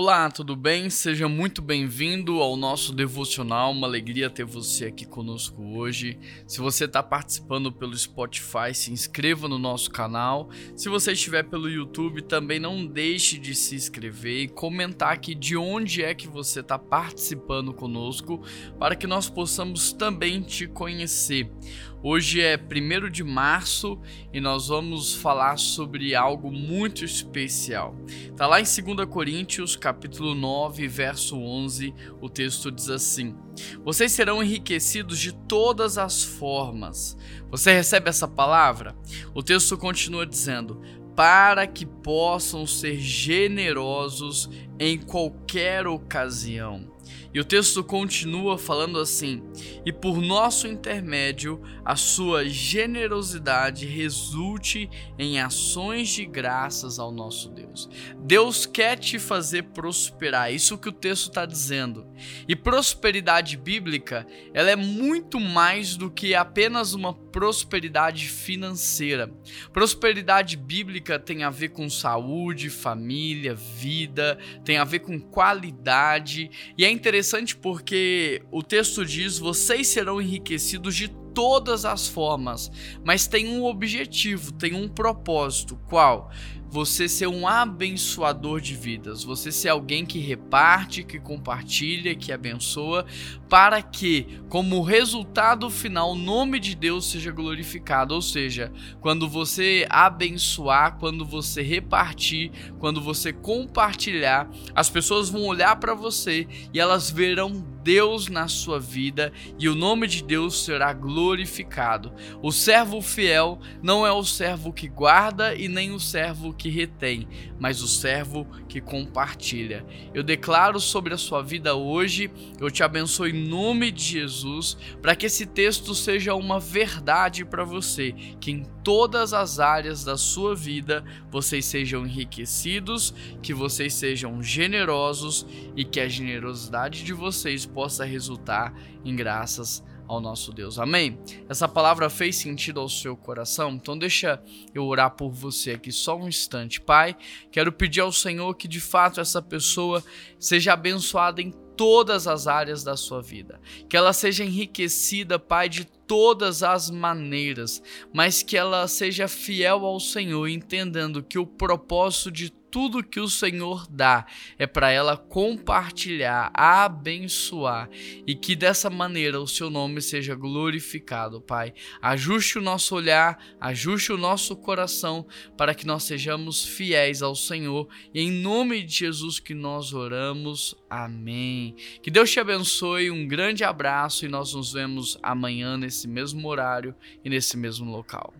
Olá, tudo bem? Seja muito bem-vindo ao nosso devocional. Uma alegria ter você aqui conosco hoje. Se você está participando pelo Spotify, se inscreva no nosso canal. Se você estiver pelo YouTube, também não deixe de se inscrever e comentar aqui de onde é que você está participando conosco, para que nós possamos também te conhecer. Hoje é 1 de março e nós vamos falar sobre algo muito especial. Tá lá em 2 Coríntios, capítulo 9, verso 11, o texto diz assim: Vocês serão enriquecidos de todas as formas. Você recebe essa palavra? O texto continua dizendo: para que possam ser generosos em qualquer ocasião e o texto continua falando assim: E por nosso intermédio, a sua generosidade resulte em ações de graças ao nosso Deus. Deus quer te fazer prosperar, isso que o texto está dizendo. E prosperidade bíblica, ela é muito mais do que apenas uma prosperidade financeira. Prosperidade bíblica tem a ver com saúde, família, vida, tem a ver com qualidade, e é interessante porque o texto diz: vocês serão enriquecidos de todas as formas, mas tem um objetivo, tem um propósito. Qual? você ser um abençoador de vidas, você ser alguém que reparte, que compartilha, que abençoa, para que, como resultado final, o nome de Deus seja glorificado. Ou seja, quando você abençoar, quando você repartir, quando você compartilhar, as pessoas vão olhar para você e elas verão Deus na sua vida e o nome de Deus será glorificado. O servo fiel não é o servo que guarda e nem o servo que retém, mas o servo que compartilha. Eu declaro sobre a sua vida hoje, eu te abençoo em nome de Jesus, para que esse texto seja uma verdade para você, que em todas as áreas da sua vida vocês sejam enriquecidos, que vocês sejam generosos e que a generosidade de vocês possa resultar em graças ao nosso Deus. Amém? Essa palavra fez sentido ao seu coração? Então deixa eu orar por você aqui só um instante. Pai, quero pedir ao Senhor que de fato essa pessoa seja abençoada em todas as áreas da sua vida. Que ela seja enriquecida, Pai, de todas as maneiras, mas que ela seja fiel ao Senhor, entendendo que o propósito de tudo que o Senhor dá é para ela compartilhar, abençoar e que dessa maneira o seu nome seja glorificado, Pai. Ajuste o nosso olhar, ajuste o nosso coração para que nós sejamos fiéis ao Senhor e em nome de Jesus que nós oramos. Amém. Que Deus te abençoe, um grande abraço e nós nos vemos amanhã nesse mesmo horário e nesse mesmo local.